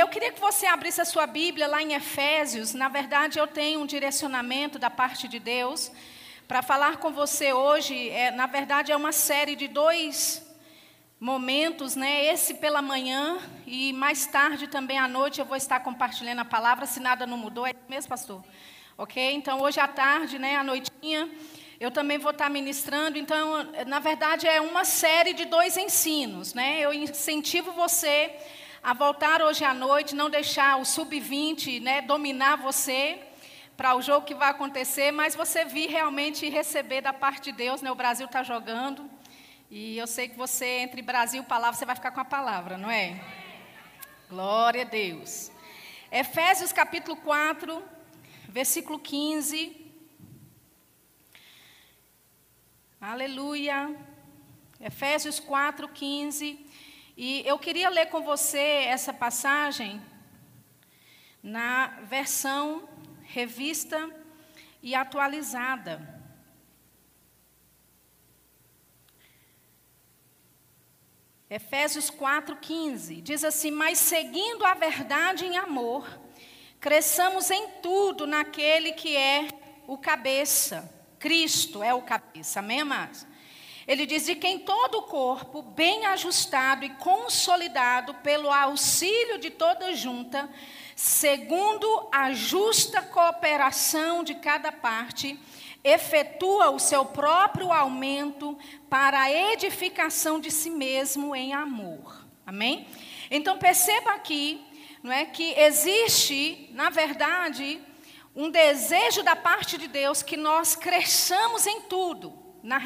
Eu queria que você abrisse a sua Bíblia lá em Efésios. Na verdade, eu tenho um direcionamento da parte de Deus para falar com você hoje. É, na verdade, é uma série de dois momentos, né? Esse pela manhã e mais tarde também à noite eu vou estar compartilhando a palavra, se nada não mudou, é mesmo, pastor? Ok? Então hoje à tarde, né, à noitinha, eu também vou estar ministrando. Então, na verdade, é uma série de dois ensinos, né? Eu incentivo você a voltar hoje à noite, não deixar o sub-20 né, dominar você para o jogo que vai acontecer, mas você vir realmente receber da parte de Deus. Né, o Brasil está jogando. E eu sei que você, entre Brasil e palavra, você vai ficar com a palavra, não é? Glória a Deus. Efésios capítulo 4, versículo 15. Aleluia. Efésios 4, 15. E eu queria ler com você essa passagem na versão revista e atualizada. Efésios 4,15 diz assim: Mas seguindo a verdade em amor, cresçamos em tudo naquele que é o cabeça. Cristo é o cabeça, amém, amados? Ele diz: de quem todo o corpo, bem ajustado e consolidado pelo auxílio de toda junta, segundo a justa cooperação de cada parte, efetua o seu próprio aumento para a edificação de si mesmo em amor. Amém? Então perceba aqui, não é que existe, na verdade, um desejo da parte de Deus que nós cresçamos em tudo na,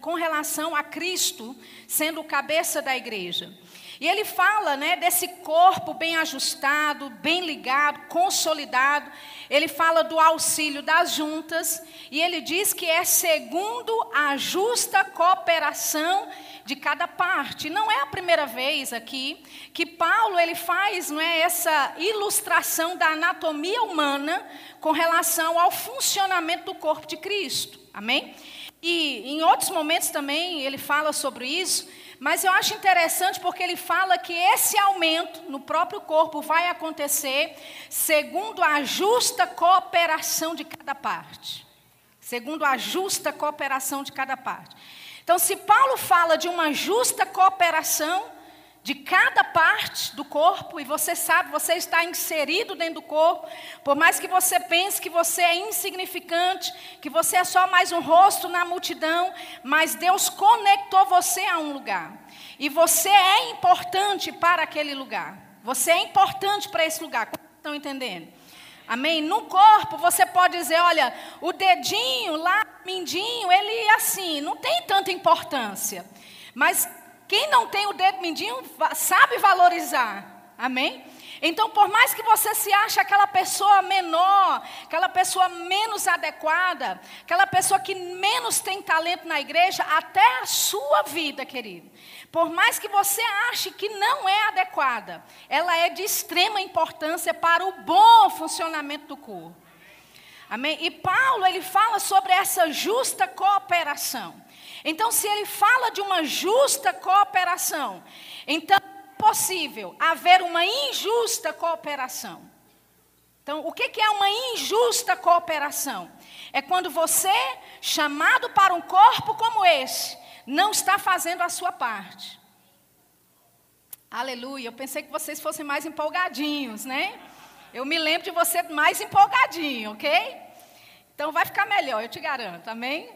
com relação a Cristo sendo o cabeça da igreja. E ele fala né, desse corpo bem ajustado, bem ligado, consolidado. Ele fala do auxílio das juntas. E ele diz que é segundo a justa cooperação de cada parte. Não é a primeira vez aqui que Paulo ele faz não é, essa ilustração da anatomia humana com relação ao funcionamento do corpo de Cristo. Amém? E em outros momentos também ele fala sobre isso, mas eu acho interessante porque ele fala que esse aumento no próprio corpo vai acontecer segundo a justa cooperação de cada parte. Segundo a justa cooperação de cada parte. Então, se Paulo fala de uma justa cooperação, de cada parte do corpo, e você sabe, você está inserido dentro do corpo, por mais que você pense que você é insignificante, que você é só mais um rosto na multidão, mas Deus conectou você a um lugar, e você é importante para aquele lugar, você é importante para esse lugar, estão entendendo? Amém? No corpo você pode dizer, olha, o dedinho lá, mindinho, ele assim, não tem tanta importância. Mas quem não tem o dedo mindinho sabe valorizar. Amém? Então, por mais que você se ache aquela pessoa menor, aquela pessoa menos adequada, aquela pessoa que menos tem talento na igreja, até a sua vida, querido. Por mais que você ache que não é adequada, ela é de extrema importância para o bom funcionamento do corpo. Amém? E Paulo, ele fala sobre essa justa cooperação. Então, se ele fala de uma justa cooperação, então é possível haver uma injusta cooperação. Então, o que é uma injusta cooperação? É quando você, chamado para um corpo como esse, não está fazendo a sua parte. Aleluia. Eu pensei que vocês fossem mais empolgadinhos, né? Eu me lembro de você mais empolgadinho, ok? Então vai ficar melhor, eu te garanto. Amém?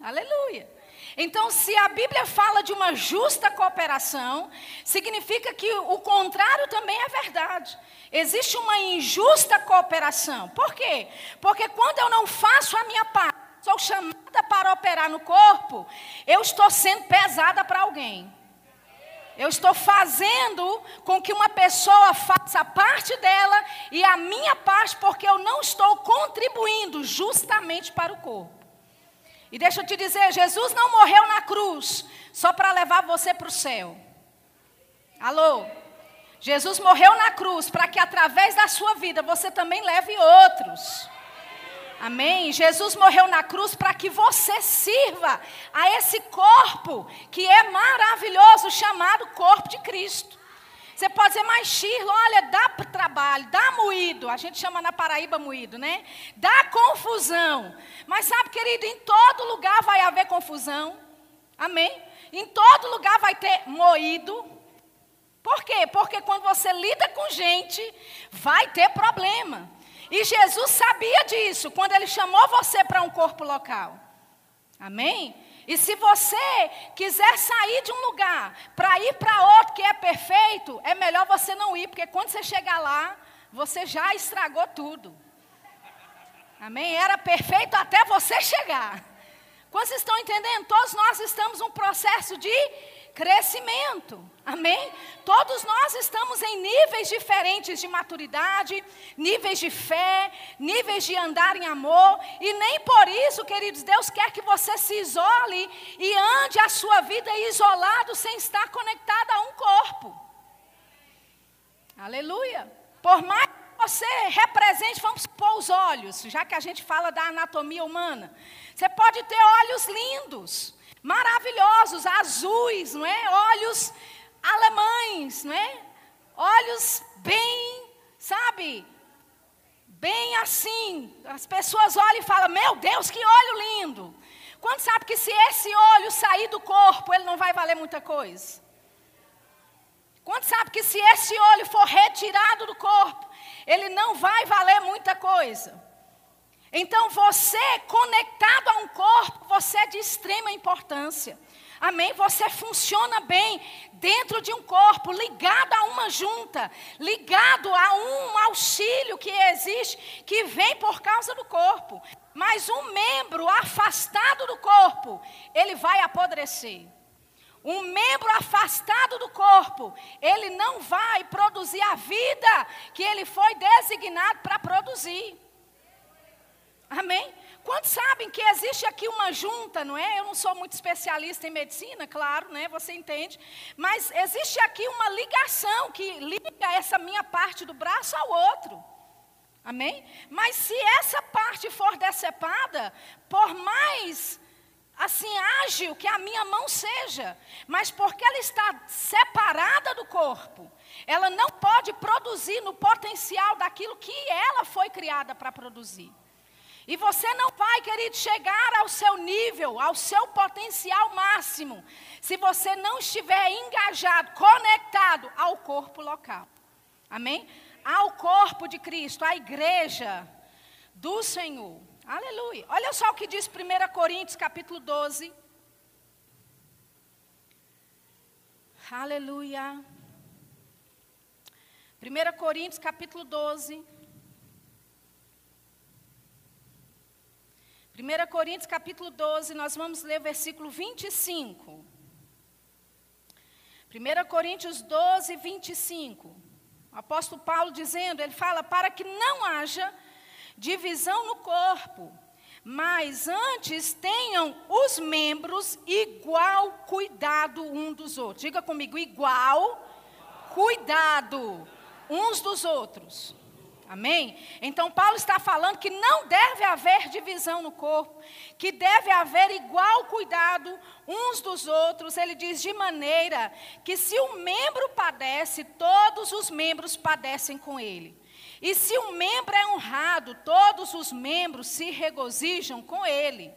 Aleluia. Então, se a Bíblia fala de uma justa cooperação, significa que o contrário também é verdade. Existe uma injusta cooperação. Por quê? Porque quando eu não faço a minha parte, sou chamada para operar no corpo, eu estou sendo pesada para alguém. Eu estou fazendo com que uma pessoa faça parte dela e a minha parte, porque eu não estou contribuindo justamente para o corpo. E deixa eu te dizer, Jesus não morreu na cruz só para levar você para o céu. Alô? Jesus morreu na cruz para que através da sua vida você também leve outros. Amém? Jesus morreu na cruz para que você sirva a esse corpo que é maravilhoso, chamado corpo de Cristo. Você pode dizer, mas Shirley, olha, dá trabalho, dá moído. A gente chama na Paraíba moído, né? Dá confusão. Mas sabe, querido, em todo lugar vai haver confusão. Amém? Em todo lugar vai ter moído. Por quê? Porque quando você lida com gente, vai ter problema. E Jesus sabia disso quando ele chamou você para um corpo local. Amém? E se você quiser sair de um lugar para ir para outro que é perfeito, é melhor você não ir, porque quando você chegar lá, você já estragou tudo. Amém? Era perfeito até você chegar. Quando vocês estão entendendo? Todos nós estamos num processo de crescimento. Amém? Todos nós estamos em níveis diferentes de maturidade, níveis de fé, níveis de andar em amor, e nem por isso, queridos, Deus quer que você se isole e ande a sua vida isolado sem estar conectado a um corpo. Aleluia. Por mais que você represente, vamos supor os olhos, já que a gente fala da anatomia humana. Você pode ter olhos lindos, maravilhosos, azuis, não é? Olhos alemães, não é? Olhos bem, sabe? Bem assim. As pessoas olham e falam: Meu Deus, que olho lindo. Quando sabe que se esse olho sair do corpo, ele não vai valer muita coisa? Quando sabe que se esse olho for retirado do corpo, ele não vai valer muita coisa? Então você, conectado a um corpo, você é de extrema importância. Amém? Você funciona bem dentro de um corpo, ligado a uma junta, ligado a um auxílio que existe, que vem por causa do corpo. Mas um membro afastado do corpo, ele vai apodrecer. Um membro afastado do corpo, ele não vai produzir a vida que ele foi designado para produzir. Amém? Quantos sabem que existe aqui uma junta, não é? Eu não sou muito especialista em medicina, claro, né? Você entende? Mas existe aqui uma ligação que liga essa minha parte do braço ao outro. Amém? Mas se essa parte for decepada, por mais assim ágil que a minha mão seja, mas porque ela está separada do corpo, ela não pode produzir no potencial daquilo que ela foi criada para produzir. E você não vai, querido, chegar ao seu nível, ao seu potencial máximo, se você não estiver engajado, conectado ao corpo local. Amém? Ao corpo de Cristo, à igreja do Senhor. Aleluia. Olha só o que diz 1 Coríntios capítulo 12. Aleluia. 1 Coríntios capítulo 12. 1 Coríntios capítulo 12, nós vamos ler o versículo 25. 1 Coríntios 12, 25. O apóstolo Paulo dizendo, ele fala, para que não haja divisão no corpo, mas antes tenham os membros igual cuidado um dos outros. Diga comigo, igual cuidado uns dos outros. Amém? Então, Paulo está falando que não deve haver divisão no corpo, que deve haver igual cuidado uns dos outros. Ele diz de maneira que se um membro padece, todos os membros padecem com ele. E se um membro é honrado, todos os membros se regozijam com ele.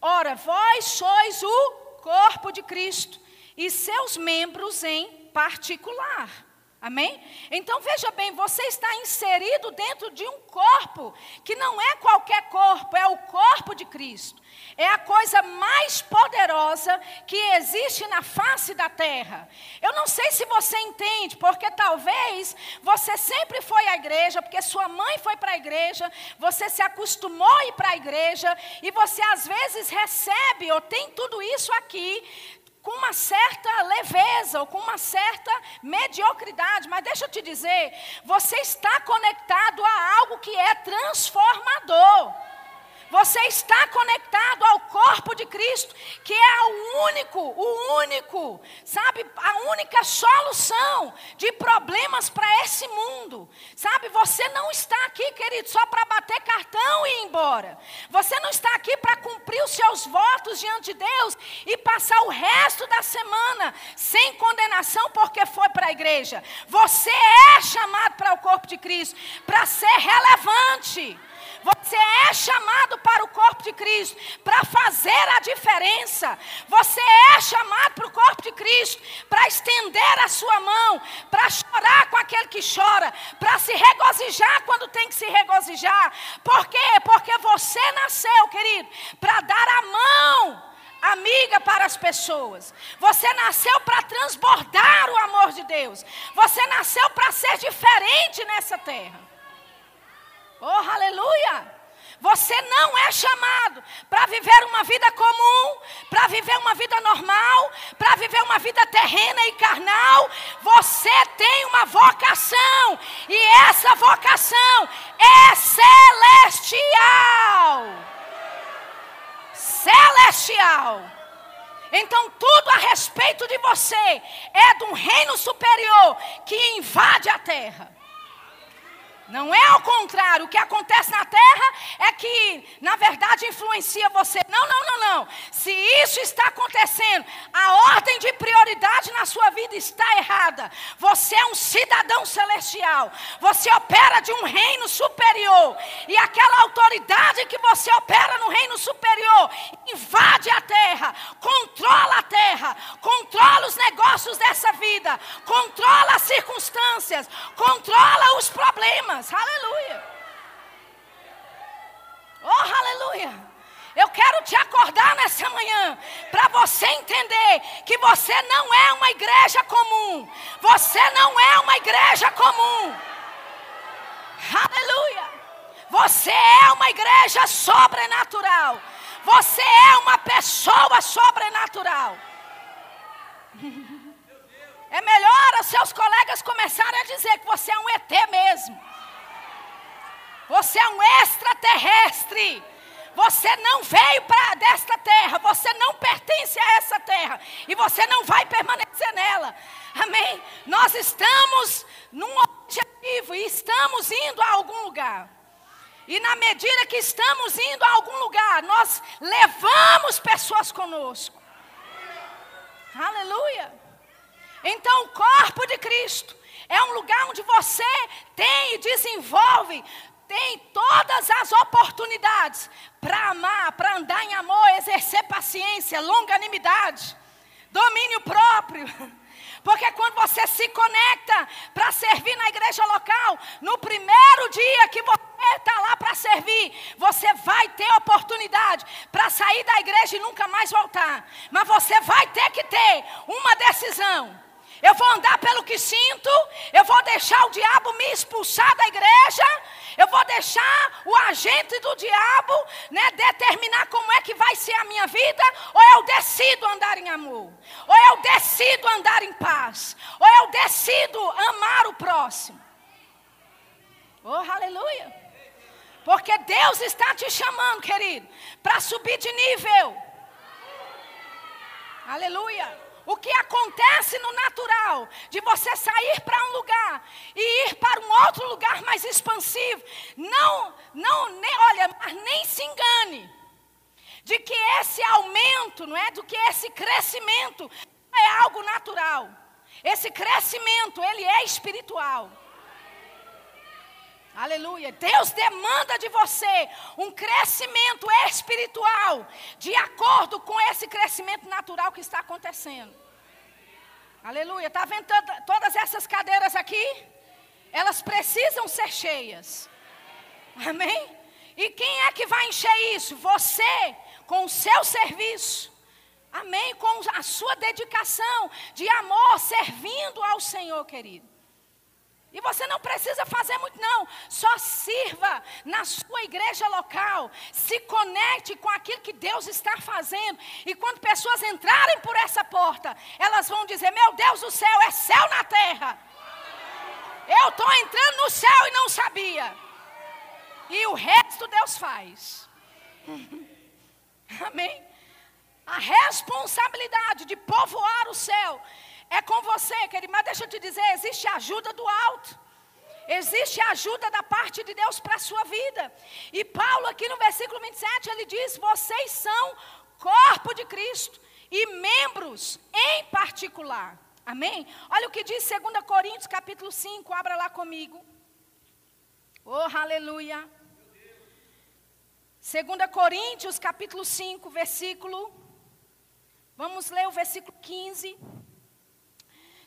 Ora, vós sois o corpo de Cristo e seus membros em particular. Amém? Então veja bem, você está inserido dentro de um corpo que não é qualquer corpo, é o corpo de Cristo. É a coisa mais poderosa que existe na face da terra. Eu não sei se você entende, porque talvez você sempre foi à igreja, porque sua mãe foi para a igreja, você se acostumou a ir para a igreja, e você às vezes recebe ou tem tudo isso aqui, com uma certa leveza ou com uma certa mediocridade, mas deixa eu te dizer, você está conectado a algo que é transformador. Você está conectado ao corpo de Cristo, que é o único, o único, sabe, a única solução de problemas para esse mundo. Sabe, você não está aqui, querido, só para bater cartão e ir embora. Você não está aqui para cumprir os seus votos diante de Deus e passar o resto da semana sem condenação porque foi para a igreja. Você é chamado para o corpo de Cristo para ser relevante. Você é chamado para o corpo de Cristo para fazer a diferença. Você é chamado para o corpo de Cristo para estender a sua mão, para chorar com aquele que chora, para se regozijar quando tem que se regozijar. Por quê? Porque você nasceu, querido, para dar a mão amiga para as pessoas. Você nasceu para transbordar o amor de Deus. Você nasceu para ser diferente nessa terra. Oh, aleluia! Você não é chamado para viver uma vida comum, para viver uma vida normal, para viver uma vida terrena e carnal. Você tem uma vocação, e essa vocação é celestial. Celestial. Então, tudo a respeito de você é de um reino superior que invade a terra. Não é ao contrário. O que acontece na terra é que, na verdade, influencia você. Não, não, não, não. Se isso está acontecendo, a ordem de prioridade na sua vida está errada. Você é um cidadão celestial. Você opera de um reino superior. E aquela autoridade que você opera no reino superior invade a terra, controla a terra, controla os negócios dessa vida, controla as circunstâncias, controla os problemas Aleluia. Oh, aleluia. Eu quero te acordar nessa manhã para você entender que você não é uma igreja comum. Você não é uma igreja comum. Aleluia. Você é uma igreja sobrenatural. Você é uma pessoa sobrenatural. É melhor os seus colegas começarem a dizer que você é um ET mesmo. Você é um extraterrestre. Você não veio para desta terra, você não pertence a essa terra e você não vai permanecer nela. Amém? Nós estamos num objetivo e estamos indo a algum lugar. E na medida que estamos indo a algum lugar, nós levamos pessoas conosco. Aleluia. Então, o corpo de Cristo é um lugar onde você tem e desenvolve tem todas as oportunidades para amar, para andar em amor, exercer paciência, longanimidade, domínio próprio. Porque quando você se conecta para servir na igreja local, no primeiro dia que você está lá para servir, você vai ter oportunidade para sair da igreja e nunca mais voltar. Mas você vai ter que ter uma decisão. Eu vou andar pelo que sinto, eu vou deixar o diabo me expulsar da igreja, eu vou deixar o agente do diabo né, determinar como é que vai ser a minha vida, ou eu decido andar em amor, ou eu decido andar em paz, ou eu decido amar o próximo. Oh, aleluia! Porque Deus está te chamando, querido, para subir de nível. Aleluia! O que acontece no natural, de você sair para um lugar e ir para um outro lugar mais expansivo, não, não, nem, olha, nem se engane de que esse aumento, não é, do que esse crescimento é algo natural. Esse crescimento, ele é espiritual. Aleluia. Deus demanda de você um crescimento espiritual de acordo com esse crescimento natural que está acontecendo. Aleluia. Está vendo todas essas cadeiras aqui? Elas precisam ser cheias. Amém? E quem é que vai encher isso? Você, com o seu serviço. Amém? Com a sua dedicação de amor, servindo ao Senhor, querido. E você não precisa fazer muito, não. Só sirva na sua igreja local. Se conecte com aquilo que Deus está fazendo. E quando pessoas entrarem por essa porta, elas vão dizer: Meu Deus do céu, é céu na terra. Eu estou entrando no céu e não sabia. E o resto Deus faz. Amém? A responsabilidade de povoar o céu é com você, querido. Mas deixa eu te dizer: existe ajuda do alto. Existe ajuda da parte de Deus para a sua vida. E Paulo, aqui no versículo 27, ele diz: Vocês são corpo de Cristo e membros em particular. Amém? Olha o que diz 2 Coríntios, capítulo 5, abra lá comigo. Oh, aleluia. 2 Coríntios, capítulo 5, versículo. Vamos ler o versículo 15.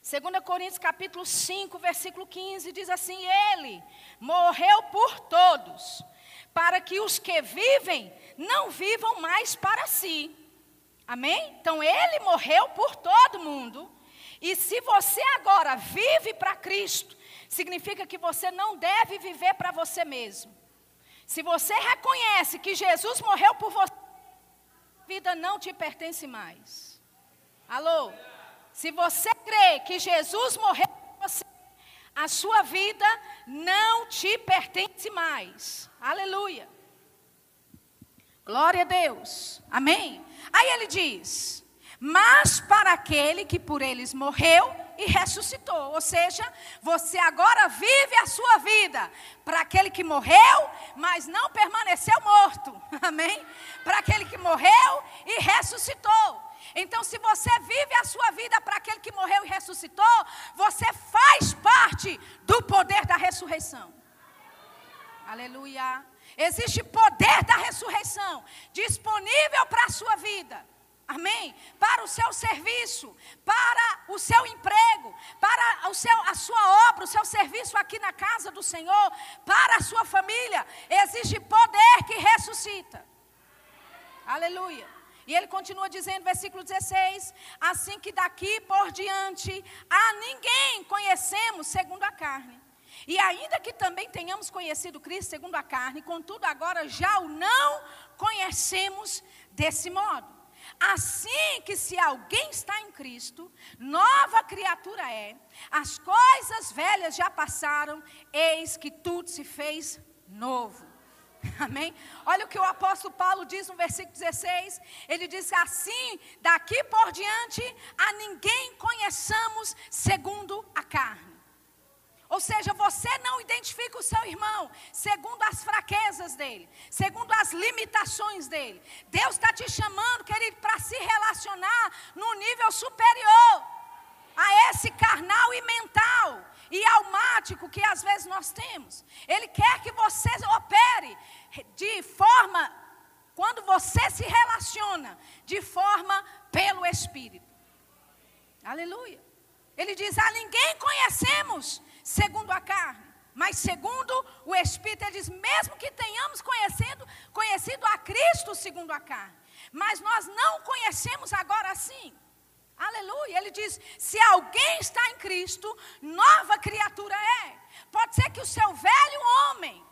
2 Coríntios capítulo 5, versículo 15 diz assim: Ele morreu por todos, para que os que vivem não vivam mais para si. Amém? Então ele morreu por todo mundo. E se você agora vive para Cristo, significa que você não deve viver para você mesmo. Se você reconhece que Jesus morreu por você, a vida não te pertence mais. Alô? Se você crê que Jesus morreu por você, a sua vida não te pertence mais. Aleluia. Glória a Deus. Amém. Aí ele diz: Mas para aquele que por eles morreu e ressuscitou. Ou seja, você agora vive a sua vida para aquele que morreu, mas não permaneceu morto. Amém? Para aquele que morreu e ressuscitou. Então, se você vive a sua vida para aquele que morreu e ressuscitou, você faz parte do poder da ressurreição. Aleluia. Existe poder da ressurreição disponível para a sua vida. Amém? Para o seu serviço, para o seu emprego, para o seu, a sua obra, o seu serviço aqui na casa do Senhor, para a sua família. Existe poder que ressuscita. Aleluia. E ele continua dizendo, versículo 16: Assim que daqui por diante a ninguém conhecemos segundo a carne. E ainda que também tenhamos conhecido Cristo segundo a carne, contudo agora já o não conhecemos desse modo. Assim que se alguém está em Cristo, nova criatura é, as coisas velhas já passaram, eis que tudo se fez novo. Amém? Olha o que o apóstolo Paulo diz no versículo 16. Ele diz assim: daqui por diante a ninguém conheçamos segundo a carne. Ou seja, você não identifica o seu irmão segundo as fraquezas dele, segundo as limitações dele. Deus está te chamando, querido, para se relacionar no nível superior a esse carnal e mental e almático que às vezes nós temos. Ele quer que você opere de forma, quando você se relaciona, de forma pelo Espírito. Aleluia. Ele diz: A ninguém conhecemos segundo a carne, mas segundo o Espírito. Ele diz: Mesmo que tenhamos conhecido, conhecido a Cristo segundo a carne, mas nós não conhecemos agora assim. Aleluia. Ele diz: se alguém está em Cristo, nova criatura é. Pode ser que o seu velho homem,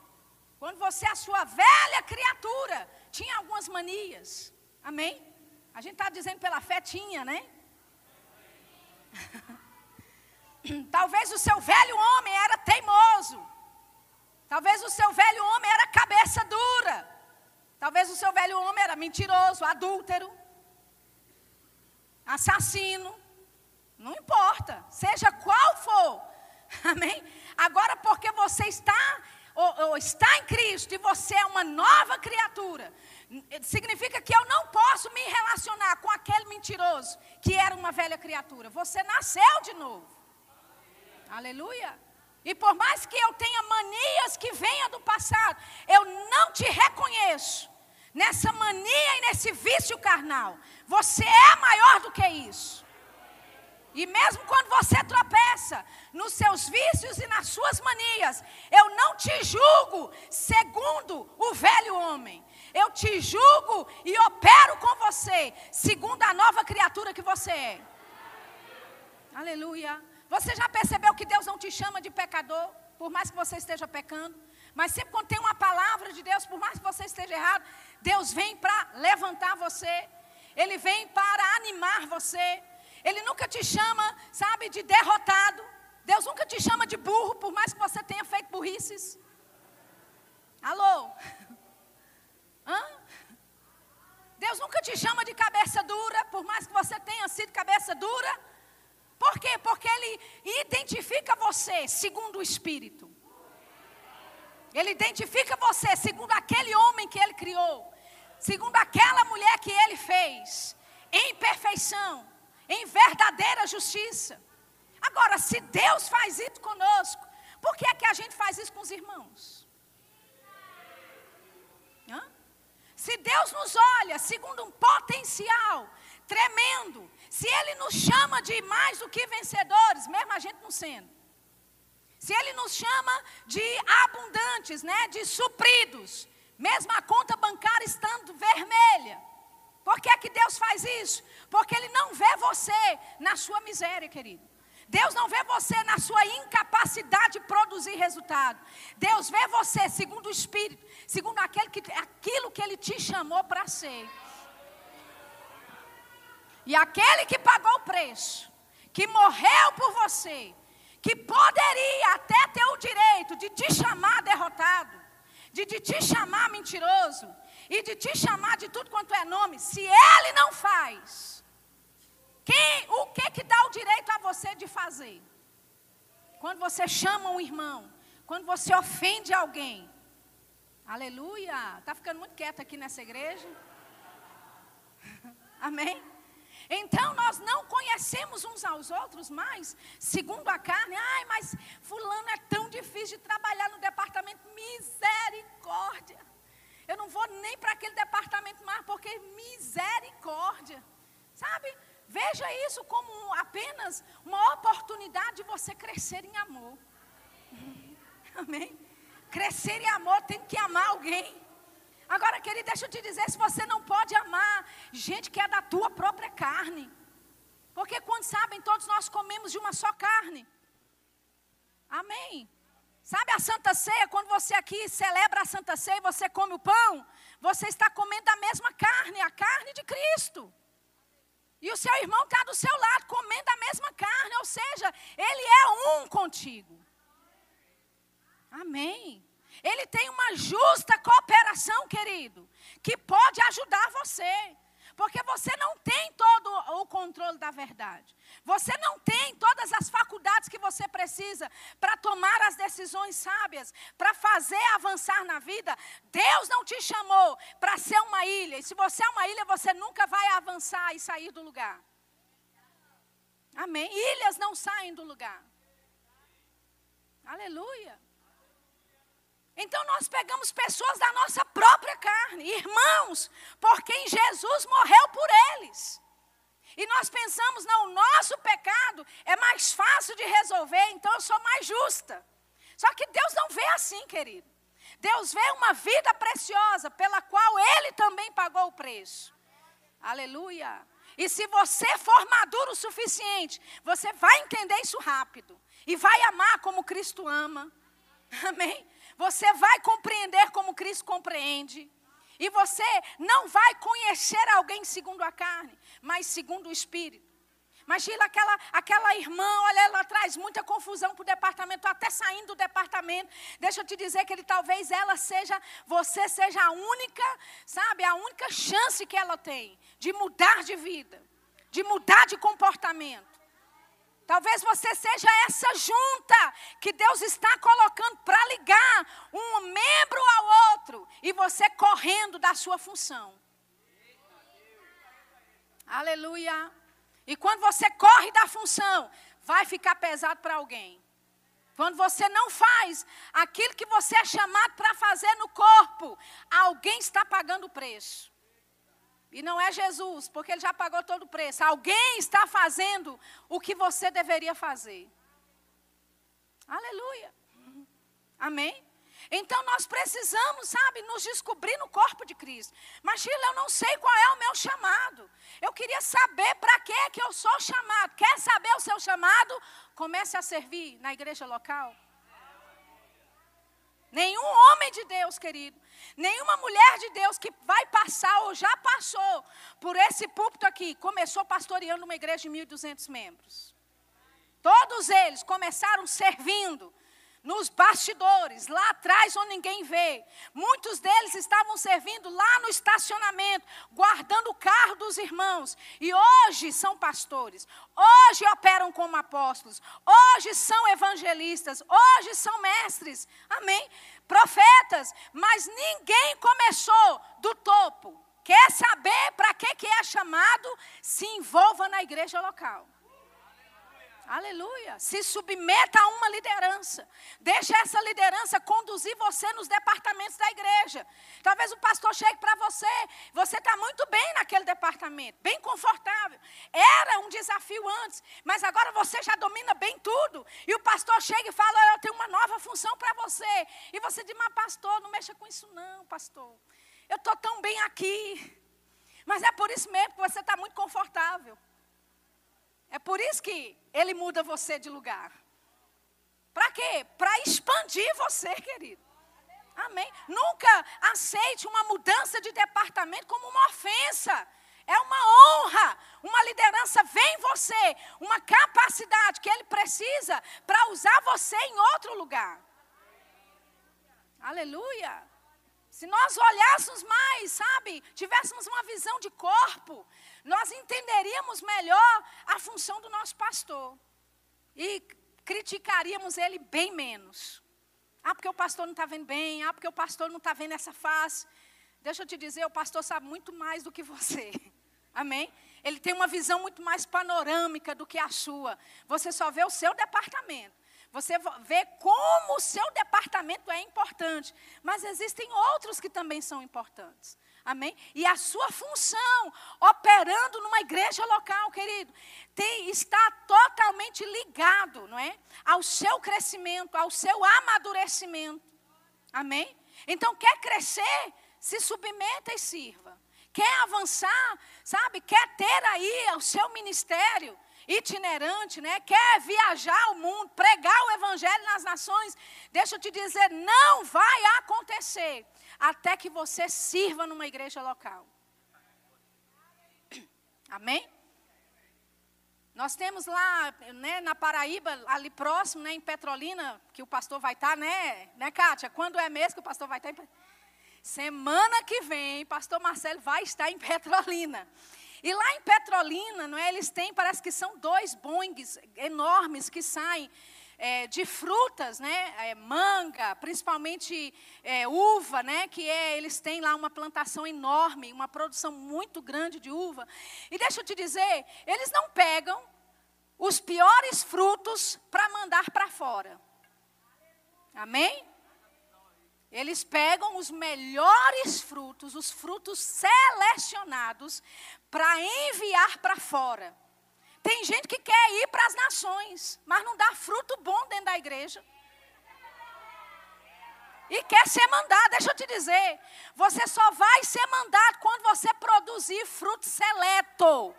quando você, a sua velha criatura, tinha algumas manias. Amém? A gente está dizendo pela fé tinha, né? Talvez o seu velho homem era teimoso. Talvez o seu velho homem era cabeça dura. Talvez o seu velho homem era mentiroso, adúltero assassino, não importa, seja qual for, amém? Agora, porque você está, ou, ou está em Cristo e você é uma nova criatura, significa que eu não posso me relacionar com aquele mentiroso que era uma velha criatura. Você nasceu de novo, aleluia. E por mais que eu tenha manias que venham do passado, eu não te reconheço nessa mania e nesse vício carnal. Você é maior do que isso. E mesmo quando você tropeça nos seus vícios e nas suas manias, eu não te julgo segundo o velho homem. Eu te julgo e opero com você segundo a nova criatura que você é. Aleluia. Você já percebeu que Deus não te chama de pecador, por mais que você esteja pecando? Mas sempre quando tem uma palavra de Deus, por mais que você esteja errado, Deus vem para levantar você. Ele vem para animar você. Ele nunca te chama, sabe, de derrotado. Deus nunca te chama de burro, por mais que você tenha feito burrices. Alô? Hã? Deus nunca te chama de cabeça dura, por mais que você tenha sido cabeça dura. Por quê? Porque Ele identifica você segundo o Espírito. Ele identifica você segundo aquele homem que ele criou, segundo aquela mulher que ele fez, em perfeição, em verdadeira justiça. Agora, se Deus faz isso conosco, por que é que a gente faz isso com os irmãos? Hã? Se Deus nos olha segundo um potencial tremendo, se Ele nos chama de mais do que vencedores, mesmo a gente não sendo, se Ele nos chama de abundantes, né, de supridos, mesmo a conta bancária estando vermelha, por que é que Deus faz isso? Porque Ele não vê você na sua miséria, querido. Deus não vê você na sua incapacidade de produzir resultado. Deus vê você segundo o Espírito, segundo aquele que, aquilo que Ele te chamou para ser. E aquele que pagou o preço, que morreu por você, que poderia até ter o direito de te chamar derrotado, de, de te chamar mentiroso, e de te chamar de tudo quanto é nome, se ele não faz, quem, o que que dá o direito a você de fazer? Quando você chama um irmão, quando você ofende alguém. Aleluia! Tá ficando muito quieto aqui nessa igreja? Amém? Então nós não conhecemos uns aos outros mais, segundo a carne. Ai, mas fulano é tão difícil de trabalhar no departamento. Misericórdia. Eu não vou nem para aquele departamento mais, porque misericórdia. Sabe? Veja isso como apenas uma oportunidade de você crescer em amor. Amém? Crescer em amor tem que amar alguém. Agora, querido, deixa eu te dizer: se você não pode amar gente que é da tua própria carne, porque quando sabem, todos nós comemos de uma só carne. Amém? Sabe a Santa Ceia, quando você aqui celebra a Santa Ceia e você come o pão, você está comendo a mesma carne, a carne de Cristo. E o seu irmão está do seu lado, comendo a mesma carne, ou seja, ele é um contigo. Amém. Ele tem uma justa cooperação, querido, que pode ajudar você. Porque você não tem todo o controle da verdade. Você não tem todas as faculdades que você precisa para tomar as decisões sábias, para fazer avançar na vida. Deus não te chamou para ser uma ilha. E se você é uma ilha, você nunca vai avançar e sair do lugar. Amém? Ilhas não saem do lugar. Aleluia. Então nós pegamos pessoas da nossa própria carne, irmãos, por quem Jesus morreu por eles. E nós pensamos, não, o nosso pecado é mais fácil de resolver, então eu sou mais justa. Só que Deus não vê assim, querido. Deus vê uma vida preciosa pela qual Ele também pagou o preço. Aleluia. E se você for maduro o suficiente, você vai entender isso rápido. E vai amar como Cristo ama. Amém? Você vai compreender como Cristo compreende. E você não vai conhecer alguém segundo a carne, mas segundo o Espírito. Imagina aquela, aquela irmã, olha, ela traz muita confusão para o departamento, até saindo do departamento. Deixa eu te dizer que ele talvez ela seja, você seja a única, sabe, a única chance que ela tem de mudar de vida, de mudar de comportamento. Talvez você seja essa junta que Deus está colocando para ligar um membro ao outro e você correndo da sua função. Aleluia. E quando você corre da função, vai ficar pesado para alguém. Quando você não faz aquilo que você é chamado para fazer no corpo, alguém está pagando o preço. E não é Jesus, porque ele já pagou todo o preço. Alguém está fazendo o que você deveria fazer. Aleluia. Amém? Então nós precisamos, sabe, nos descobrir no corpo de Cristo. Mas Sheila, eu não sei qual é o meu chamado. Eu queria saber para que que eu sou chamado. Quer saber o seu chamado? Comece a servir na igreja local. Nenhum homem de Deus, querido, nenhuma mulher de Deus que vai passar ou já passou por esse púlpito aqui, começou pastoreando uma igreja de 1.200 membros. Todos eles começaram servindo nos bastidores, lá atrás onde ninguém vê. Muitos deles estavam servindo lá no estacionamento, guardando o carro dos irmãos. E hoje são pastores, hoje operam como apóstolos, hoje são evangelistas, hoje são mestres. Amém? Profetas, mas ninguém começou do topo. Quer saber para que, que é chamado? Se envolva na igreja local. Aleluia. Se submeta a uma liderança. Deixe essa liderança conduzir você nos departamentos da igreja. Talvez o pastor chegue para você. Você está muito bem naquele departamento, bem confortável. Era um desafio antes, mas agora você já domina bem tudo. E o pastor chega e fala: Eu tenho uma nova função para você. E você diz: Mas, pastor, não mexa com isso, não, pastor. Eu estou tão bem aqui. Mas é por isso mesmo que você está muito confortável. É por isso que ele muda você de lugar. Para quê? Para expandir você, querido. Amém. Nunca aceite uma mudança de departamento como uma ofensa. É uma honra. Uma liderança vem em você, uma capacidade que ele precisa para usar você em outro lugar. Aleluia. Se nós olhássemos mais, sabe, tivéssemos uma visão de corpo, nós entenderíamos melhor a função do nosso pastor. E criticaríamos ele bem menos. Ah, porque o pastor não está vendo bem. Ah, porque o pastor não está vendo essa face. Deixa eu te dizer, o pastor sabe muito mais do que você. Amém? Ele tem uma visão muito mais panorâmica do que a sua. Você só vê o seu departamento. Você vê como o seu departamento é importante. Mas existem outros que também são importantes. Amém? E a sua função, operando numa igreja local, querido, tem, está totalmente ligado, não é? Ao seu crescimento, ao seu amadurecimento. Amém? Então, quer crescer, se submeta e sirva. Quer avançar, sabe? Quer ter aí o seu ministério itinerante, né? Quer viajar o mundo, pregar o evangelho nas nações. Deixa eu te dizer, não vai acontecer até que você sirva numa igreja local. Amém? Nós temos lá, né, na Paraíba, ali próximo, né, em Petrolina, que o pastor vai estar, né, né, Kátia? Quando é mesmo que o pastor vai estar em Semana que vem, pastor Marcelo vai estar em Petrolina. E lá em Petrolina, não é, eles têm, parece que são dois boings enormes que saem é, de frutas, né? É, manga, principalmente é, uva, né? Que é, eles têm lá uma plantação enorme, uma produção muito grande de uva. E deixa eu te dizer, eles não pegam os piores frutos para mandar para fora. Amém? Eles pegam os melhores frutos, os frutos selecionados, para enviar para fora. Tem gente que quer ir para as nações, mas não dá fruto bom dentro da igreja. E quer ser mandado, deixa eu te dizer. Você só vai ser mandado quando você produzir fruto seleto.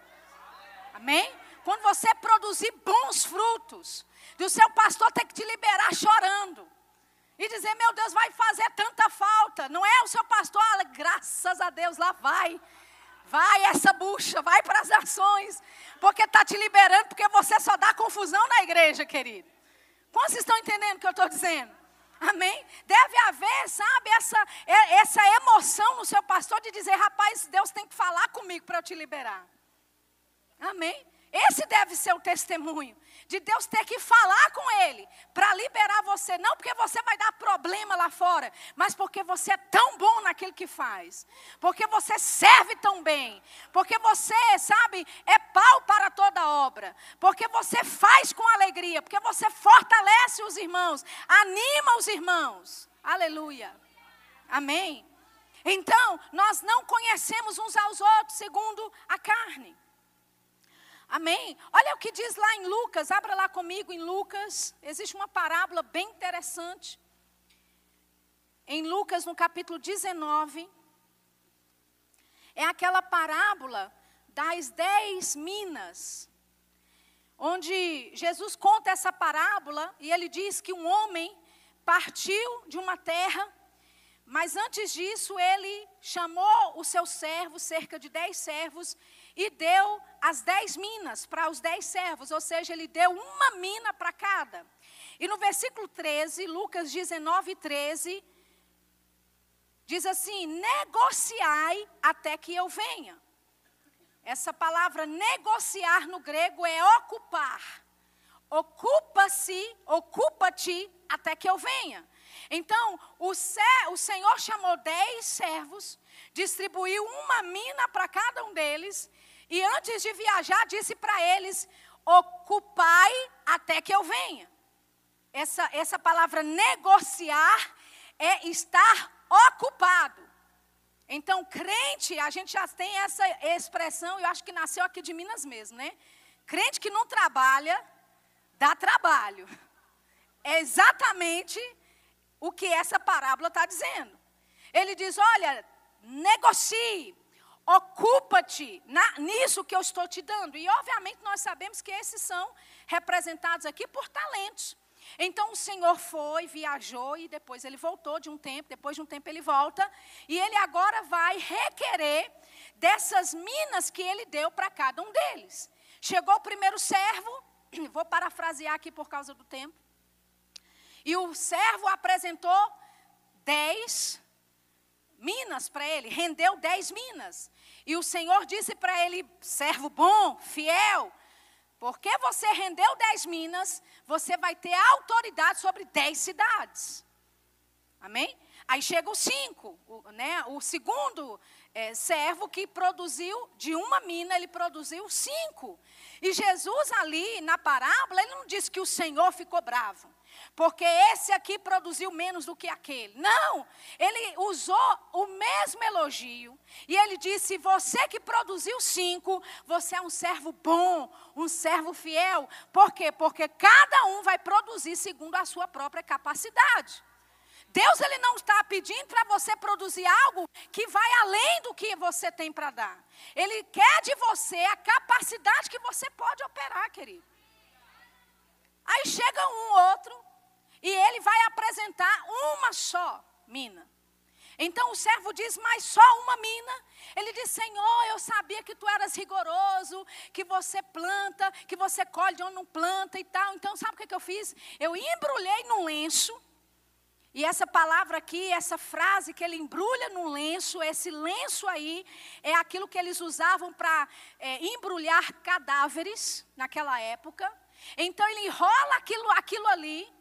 Amém? Quando você produzir bons frutos. E o seu pastor tem que te liberar chorando. E dizer, meu Deus, vai fazer tanta falta. Não é o seu pastor, graças a Deus, lá vai. Vai essa bucha, vai para as nações, porque está te liberando, porque você só dá confusão na igreja, querido. Quantos estão entendendo o que eu estou dizendo? Amém? Deve haver, sabe, essa, essa emoção no seu pastor de dizer, rapaz, Deus tem que falar comigo para eu te liberar. Amém? Esse deve ser o testemunho de Deus ter que falar com ele para liberar você, não porque você vai dar problema lá fora, mas porque você é tão bom naquilo que faz, porque você serve tão bem, porque você, sabe, é pau para toda obra, porque você faz com alegria, porque você fortalece os irmãos, anima os irmãos. Aleluia. Amém. Então, nós não conhecemos uns aos outros segundo a carne. Amém? Olha o que diz lá em Lucas, abra lá comigo em Lucas. Existe uma parábola bem interessante. Em Lucas, no capítulo 19, é aquela parábola das dez minas, onde Jesus conta essa parábola e ele diz que um homem partiu de uma terra, mas antes disso ele chamou os seus servos, cerca de dez servos, e deu as dez minas para os dez servos, ou seja, ele deu uma mina para cada. E no versículo 13, Lucas 19, 13, diz assim: negociai até que eu venha. Essa palavra negociar no grego é ocupar. Ocupa-se, ocupa-te até que eu venha. Então, o, o Senhor chamou dez servos, distribuiu uma mina para cada um deles, e antes de viajar, disse para eles: ocupai até que eu venha. Essa, essa palavra negociar é estar ocupado. Então, crente, a gente já tem essa expressão, eu acho que nasceu aqui de Minas mesmo, né? Crente que não trabalha, dá trabalho. É exatamente o que essa parábola está dizendo. Ele diz: olha, negocie, ocupa-te nisso que eu estou te dando. E, obviamente, nós sabemos que esses são representados aqui por talentos. Então o Senhor foi, viajou e depois ele voltou de um tempo, depois de um tempo ele volta, e ele agora vai requerer dessas minas que ele deu para cada um deles. Chegou o primeiro servo, vou parafrasear aqui por causa do tempo. E o servo apresentou dez minas para ele, rendeu dez minas. E o Senhor disse para ele: servo bom, fiel, porque você rendeu dez minas, você vai ter autoridade sobre dez cidades. Amém? Aí chega o cinco, o, né, o segundo é, servo que produziu de uma mina, ele produziu cinco. E Jesus ali na parábola, ele não disse que o Senhor ficou bravo porque esse aqui produziu menos do que aquele. Não, ele usou o mesmo elogio. E ele disse: Você que produziu cinco, você é um servo bom, um servo fiel. Por quê? Porque cada um vai produzir segundo a sua própria capacidade. Deus ele não está pedindo para você produzir algo que vai além do que você tem para dar. Ele quer de você a capacidade que você pode operar, querido. Aí chega um outro e ele vai apresentar uma só mina. Então o servo diz, mas só uma mina. Ele diz, Senhor, eu sabia que tu eras rigoroso, que você planta, que você colhe de onde não planta e tal. Então sabe o que, que eu fiz? Eu embrulhei num lenço. E essa palavra aqui, essa frase que ele embrulha no lenço, esse lenço aí, é aquilo que eles usavam para é, embrulhar cadáveres naquela época. Então ele enrola aquilo, aquilo ali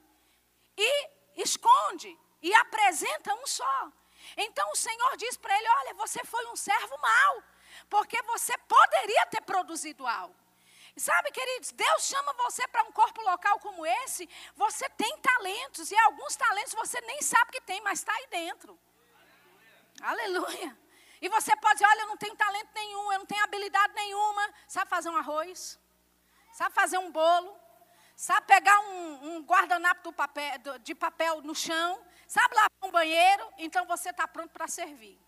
e esconde e apresenta um só. Então o Senhor diz para ele: Olha, você foi um servo mau, porque você poderia ter produzido algo. Sabe, queridos, Deus chama você para um corpo local como esse. Você tem talentos, e alguns talentos você nem sabe que tem, mas está aí dentro. Aleluia. Aleluia. E você pode dizer: Olha, eu não tenho talento nenhum, eu não tenho habilidade nenhuma. Sabe fazer um arroz? Sabe fazer um bolo? Sabe pegar um, um guardanapo papel, de papel no chão? Sabe lavar um banheiro? Então você está pronto para servir.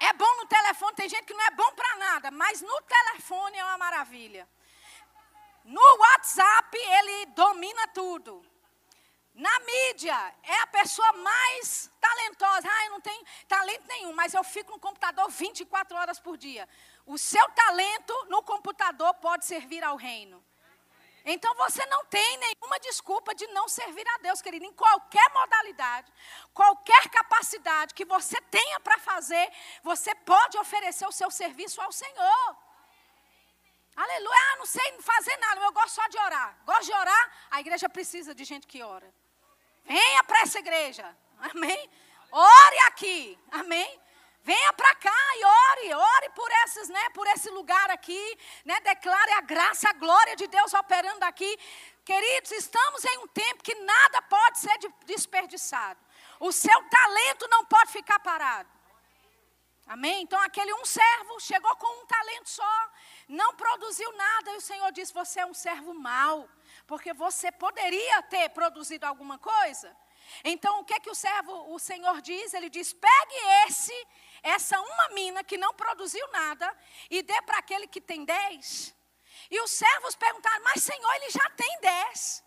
É bom no telefone, tem gente que não é bom para nada, mas no telefone é uma maravilha. No WhatsApp ele domina tudo. Na mídia é a pessoa mais talentosa. Ah, eu não tenho talento nenhum, mas eu fico no computador 24 horas por dia. O seu talento no computador pode servir ao reino. Então você não tem nenhuma desculpa de não servir a Deus, querido. Em qualquer modalidade, qualquer capacidade que você tenha para fazer, você pode oferecer o seu serviço ao Senhor. Aleluia. Ah, não sei fazer nada, eu gosto só de orar. Gosto de orar, a igreja precisa de gente que ora. Venha para essa igreja. Amém. Ore aqui. Amém. Venha para cá e ore, ore por esses, né, por esse lugar aqui, né, declare a graça, a glória de Deus operando aqui. Queridos, estamos em um tempo que nada pode ser desperdiçado. O seu talento não pode ficar parado. Amém? Então aquele um servo chegou com um talento só, não produziu nada, e o Senhor disse: Você é um servo mau, porque você poderia ter produzido alguma coisa. Então o que que o servo, o Senhor diz? Ele diz: Pegue esse essa uma mina que não produziu nada e dê para aquele que tem dez. E os servos perguntaram, mas Senhor, ele já tem dez.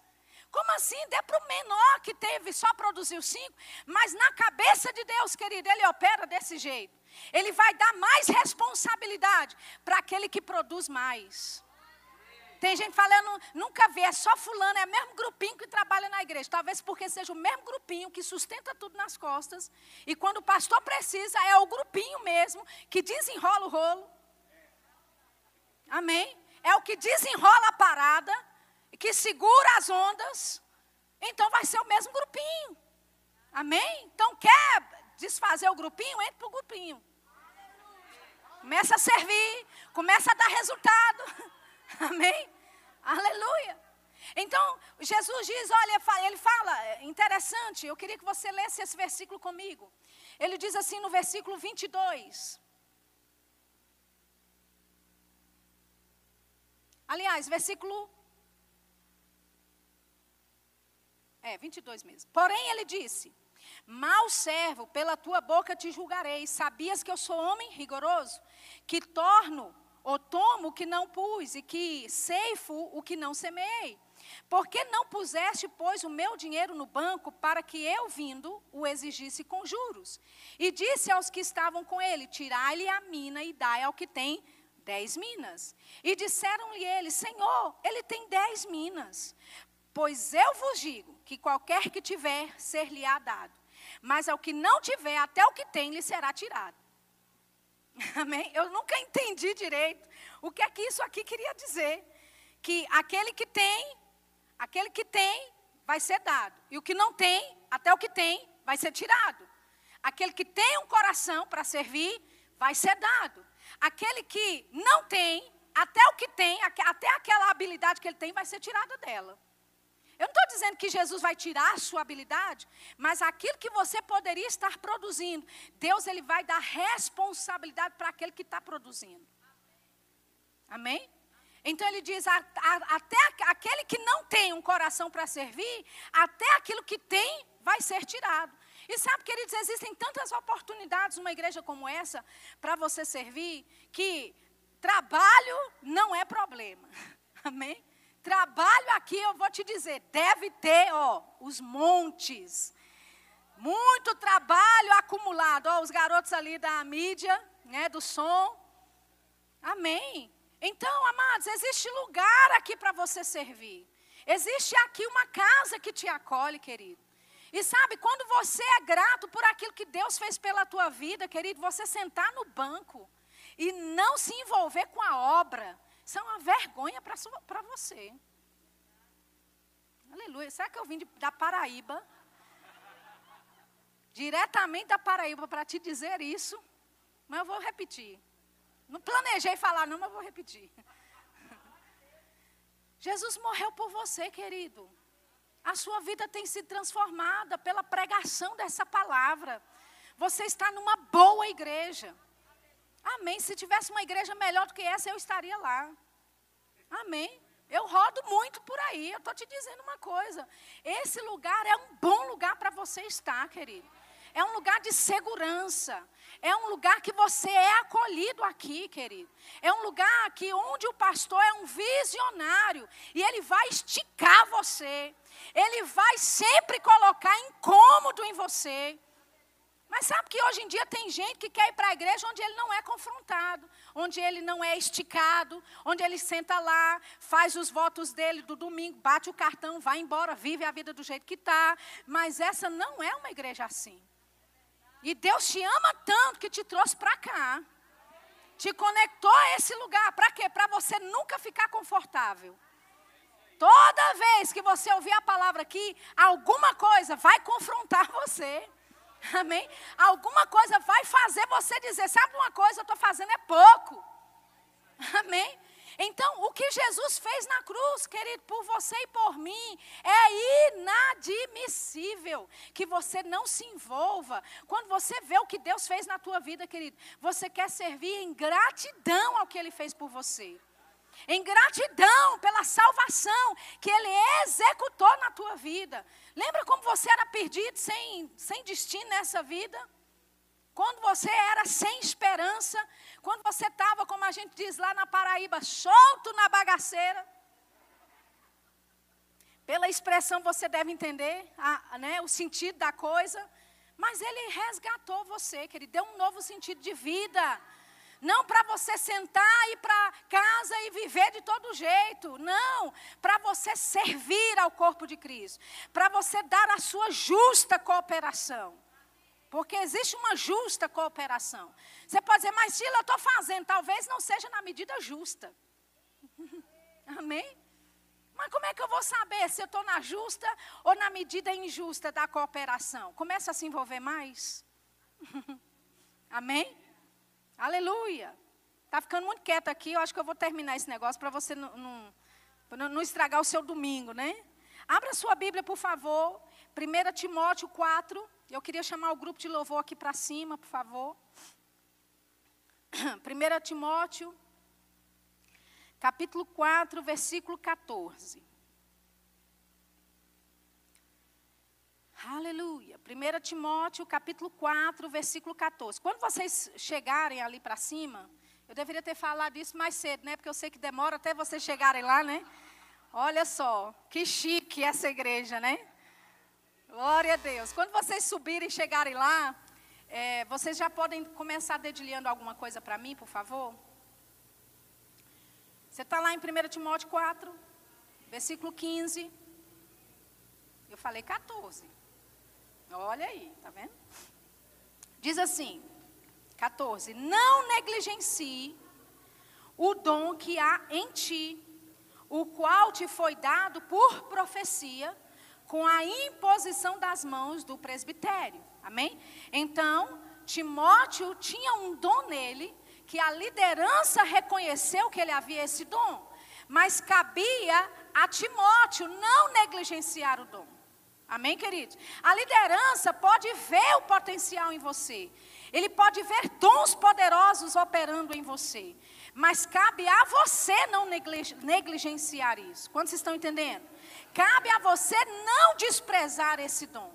Como assim? Dê para o menor que teve, só produziu cinco. Mas na cabeça de Deus, querido, ele opera desse jeito. Ele vai dar mais responsabilidade para aquele que produz mais. Tem gente falando, nunca vê, é só fulano, é o mesmo grupinho que trabalha na igreja. Talvez porque seja o mesmo grupinho que sustenta tudo nas costas. E quando o pastor precisa, é o grupinho mesmo que desenrola o rolo. Amém? É o que desenrola a parada, que segura as ondas. Então vai ser o mesmo grupinho. Amém? Então quer desfazer o grupinho? Entre para o grupinho. Começa a servir, começa a dar resultado. Amém? Aleluia. Então, Jesus diz, olha, ele fala, interessante, eu queria que você lesse esse versículo comigo. Ele diz assim no versículo 22. Aliás, versículo. É, 22 mesmo. Porém, ele disse: Mal servo, pela tua boca te julgarei. Sabias que eu sou homem rigoroso, que torno ou tomo o que não pus, e que ceifo o que não semei. Por que não puseste, pois, o meu dinheiro no banco, para que eu, vindo, o exigisse com juros? E disse aos que estavam com ele: Tirai-lhe a mina e dai ao que tem dez minas. E disseram-lhe eles: Senhor, ele tem dez minas. Pois eu vos digo que qualquer que tiver, ser-lhe-á dado. Mas ao que não tiver, até o que tem lhe será tirado. Amém? Eu nunca entendi direito o que é que isso aqui queria dizer. Que aquele que tem, aquele que tem, vai ser dado. E o que não tem, até o que tem, vai ser tirado. Aquele que tem um coração para servir, vai ser dado. Aquele que não tem, até o que tem, até aquela habilidade que ele tem, vai ser tirada dela. Eu não estou dizendo que Jesus vai tirar a sua habilidade, mas aquilo que você poderia estar produzindo, Deus ele vai dar responsabilidade para aquele que está produzindo. Amém? Então ele diz: a, a, até aquele que não tem um coração para servir, até aquilo que tem vai ser tirado. E sabe, queridos, existem tantas oportunidades numa igreja como essa para você servir, que trabalho não é problema. Amém? Trabalho aqui, eu vou te dizer, deve ter, ó, os montes. Muito trabalho acumulado. Ó, os garotos ali da mídia, né, do som. Amém. Então, amados, existe lugar aqui para você servir. Existe aqui uma casa que te acolhe, querido. E sabe, quando você é grato por aquilo que Deus fez pela tua vida, querido, você sentar no banco e não se envolver com a obra, é uma vergonha para você. Aleluia. Será que eu vim de, da Paraíba? Diretamente da Paraíba para te dizer isso. Mas eu vou repetir. Não planejei falar, não, mas vou repetir. Jesus morreu por você, querido. A sua vida tem sido transformada pela pregação dessa palavra. Você está numa boa igreja. Amém. Se tivesse uma igreja melhor do que essa, eu estaria lá. Amém. Eu rodo muito por aí. Eu estou te dizendo uma coisa. Esse lugar é um bom lugar para você estar, querido. É um lugar de segurança. É um lugar que você é acolhido aqui, querido. É um lugar que onde o pastor é um visionário e ele vai esticar você. Ele vai sempre colocar incômodo em você. Mas sabe que hoje em dia tem gente que quer ir para a igreja onde ele não é confrontado, onde ele não é esticado, onde ele senta lá, faz os votos dele do domingo, bate o cartão, vai embora, vive a vida do jeito que está. Mas essa não é uma igreja assim. E Deus te ama tanto que te trouxe para cá. Te conectou a esse lugar. Para quê? Para você nunca ficar confortável. Toda vez que você ouvir a palavra aqui, alguma coisa vai confrontar você. Amém? Alguma coisa vai fazer você dizer: sabe uma coisa, eu estou fazendo é pouco. Amém? Então, o que Jesus fez na cruz, querido, por você e por mim, é inadmissível que você não se envolva. Quando você vê o que Deus fez na tua vida, querido, você quer servir em gratidão ao que Ele fez por você. Em gratidão pela salvação que Ele executou na tua vida. Lembra como você era perdido, sem, sem destino nessa vida? Quando você era sem esperança, quando você estava, como a gente diz lá na Paraíba, solto na bagaceira. Pela expressão você deve entender a, né, o sentido da coisa. Mas ele resgatou você, que ele deu um novo sentido de vida. Não para você sentar e para casa e viver de todo jeito. Não. Para você servir ao corpo de Cristo. Para você dar a sua justa cooperação. Porque existe uma justa cooperação. Você pode dizer, mas Sheila, eu estou fazendo. Talvez não seja na medida justa. Amém? Mas como é que eu vou saber se eu estou na justa ou na medida injusta da cooperação? Começa a se envolver mais. Amém? Aleluia. Está ficando muito quieto aqui. Eu acho que eu vou terminar esse negócio para você não, não, não, estragar o seu domingo, né? Abra sua Bíblia, por favor. 1 Timóteo 4. Eu queria chamar o grupo de louvor aqui para cima, por favor. 1 Timóteo capítulo 4, versículo 14. Aleluia. 1 Timóteo, capítulo 4, versículo 14. Quando vocês chegarem ali para cima, eu deveria ter falado isso mais cedo, né? Porque eu sei que demora até vocês chegarem lá, né? Olha só, que chique essa igreja, né? Glória a Deus. Quando vocês subirem e chegarem lá, é, vocês já podem começar dedilhando alguma coisa para mim, por favor? Você está lá em 1 Timóteo 4, versículo 15. Eu falei 14. Olha aí, tá vendo? Diz assim, 14: Não negligencie o dom que há em ti, o qual te foi dado por profecia, com a imposição das mãos do presbitério. Amém? Então, Timóteo tinha um dom nele que a liderança reconheceu que ele havia esse dom, mas cabia a Timóteo não negligenciar o dom. Amém, queridos? A liderança pode ver o potencial em você. Ele pode ver dons poderosos operando em você. Mas cabe a você não negligenciar isso. Quantos estão entendendo? Cabe a você não desprezar esse dom.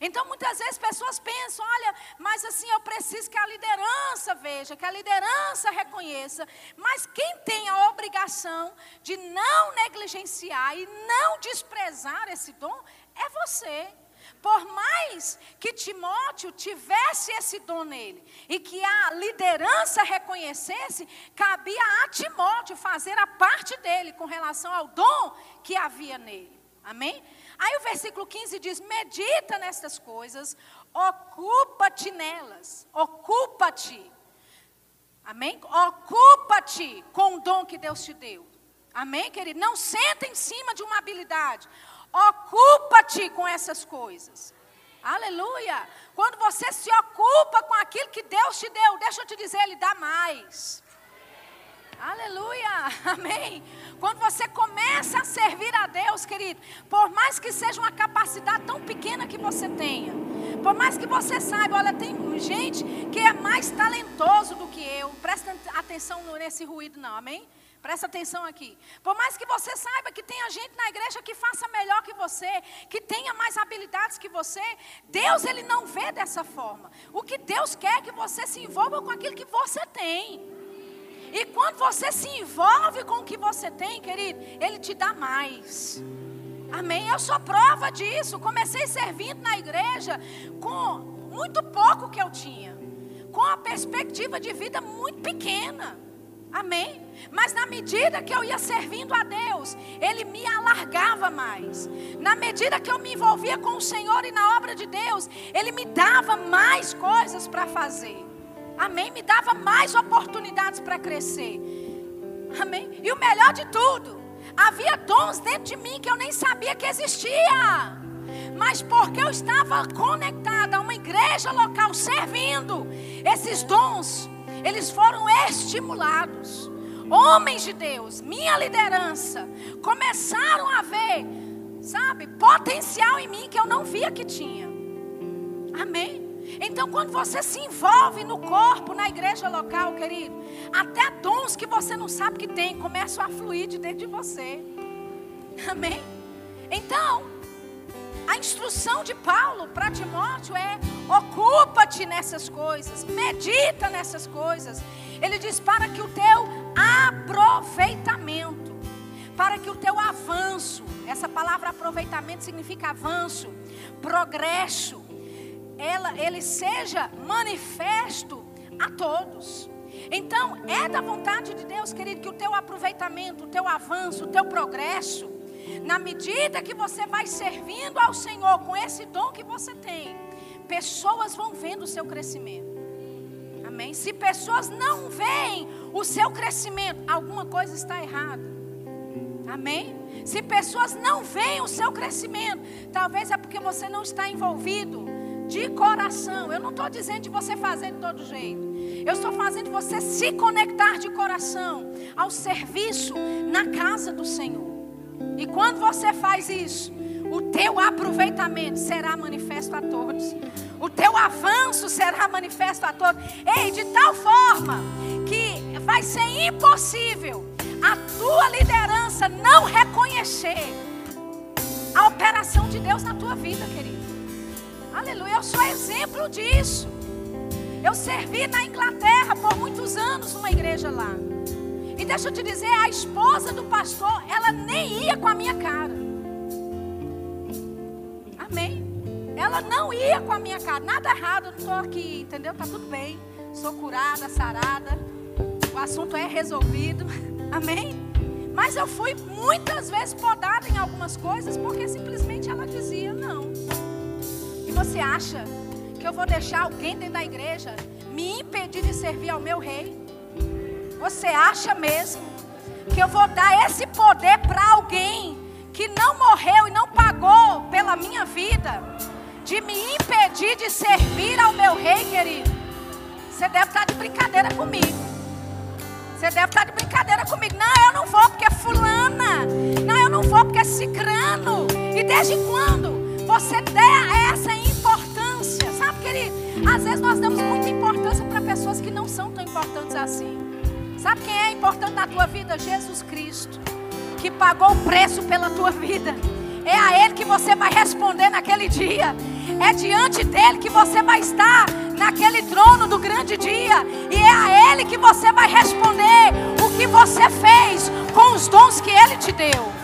Então, muitas vezes pessoas pensam: olha, mas assim eu preciso que a liderança veja, que a liderança reconheça. Mas quem tem a obrigação de não negligenciar e não desprezar esse dom é você. Por mais que Timóteo tivesse esse dom nele e que a liderança reconhecesse, cabia a Timóteo fazer a parte dele com relação ao dom que havia nele. Amém? Aí o versículo 15 diz: medita nestas coisas, ocupa-te nelas, ocupa-te. Amém? Ocupa-te com o dom que Deus te deu. Amém, querido? Não senta em cima de uma habilidade. Ocupa-te com essas coisas. Aleluia. Quando você se ocupa com aquilo que Deus te deu, deixa eu te dizer, Ele dá mais. Aleluia, amém. Quando você começa a servir a Deus, querido, por mais que seja uma capacidade tão pequena que você tenha, por mais que você saiba, olha, tem gente que é mais talentoso do que eu, presta atenção nesse ruído, não, amém? Presta atenção aqui. Por mais que você saiba que tenha gente na igreja que faça melhor que você, que tenha mais habilidades que você, Deus ele não vê dessa forma. O que Deus quer é que você se envolva com aquilo que você tem. E quando você se envolve com o que você tem, querido, Ele te dá mais. Amém? Eu sou prova disso. Comecei servindo na igreja com muito pouco que eu tinha, com a perspectiva de vida muito pequena. Amém? Mas na medida que eu ia servindo a Deus, Ele me alargava mais. Na medida que eu me envolvia com o Senhor e na obra de Deus, Ele me dava mais coisas para fazer. Amém? Me dava mais oportunidades para crescer. Amém? E o melhor de tudo, havia dons dentro de mim que eu nem sabia que existia. Mas porque eu estava conectada a uma igreja local servindo, esses dons, eles foram estimulados. Homens de Deus, minha liderança, começaram a ver, sabe, potencial em mim que eu não via que tinha. Amém? Então, quando você se envolve no corpo, na igreja local, querido, até dons que você não sabe que tem começam a fluir de dentro de você. Amém? Então, a instrução de Paulo para Timóteo é: ocupa-te nessas coisas, medita nessas coisas. Ele diz: para que o teu aproveitamento, para que o teu avanço, essa palavra aproveitamento significa avanço, progresso, ela, ele seja manifesto a todos. Então, é da vontade de Deus, querido, que o teu aproveitamento, o teu avanço, o teu progresso, na medida que você vai servindo ao Senhor com esse dom que você tem, pessoas vão vendo o seu crescimento. Amém? Se pessoas não veem o seu crescimento, alguma coisa está errada. Amém? Se pessoas não veem o seu crescimento, talvez é porque você não está envolvido de coração. Eu não estou dizendo de você fazer de todo jeito. Eu estou fazendo você se conectar de coração ao serviço na casa do Senhor. E quando você faz isso, o teu aproveitamento será manifesto a todos. O teu avanço será manifesto a todos. Ei, de tal forma que vai ser impossível a tua liderança não reconhecer a operação de Deus na tua vida, querido. Aleluia, eu sou exemplo disso. Eu servi na Inglaterra por muitos anos numa igreja lá. E deixa eu te dizer, a esposa do pastor, ela nem ia com a minha cara. Amém. Ela não ia com a minha cara. Nada errado, eu não estou aqui, entendeu? Tá tudo bem. Sou curada, sarada. O assunto é resolvido. Amém? Mas eu fui muitas vezes podada em algumas coisas porque simplesmente ela dizia não. E você acha que eu vou deixar alguém dentro da igreja me impedir de servir ao meu rei? Você acha mesmo que eu vou dar esse poder para alguém que não morreu e não pagou pela minha vida, de me impedir de servir ao meu rei, querido? Você deve estar de brincadeira comigo. Você deve estar de brincadeira comigo. Não, eu não vou porque é fulana. Não, eu não vou porque é cicrano. E desde quando você der essa importância? Sabe, querido? Às vezes nós damos muita importância para pessoas que não são tão importantes assim. Sabe quem é importante na tua vida? Jesus Cristo, que pagou o preço pela tua vida. É a Ele que você vai responder naquele dia. É diante dele que você vai estar naquele trono do grande dia. E é a Ele que você vai responder o que você fez com os dons que Ele te deu.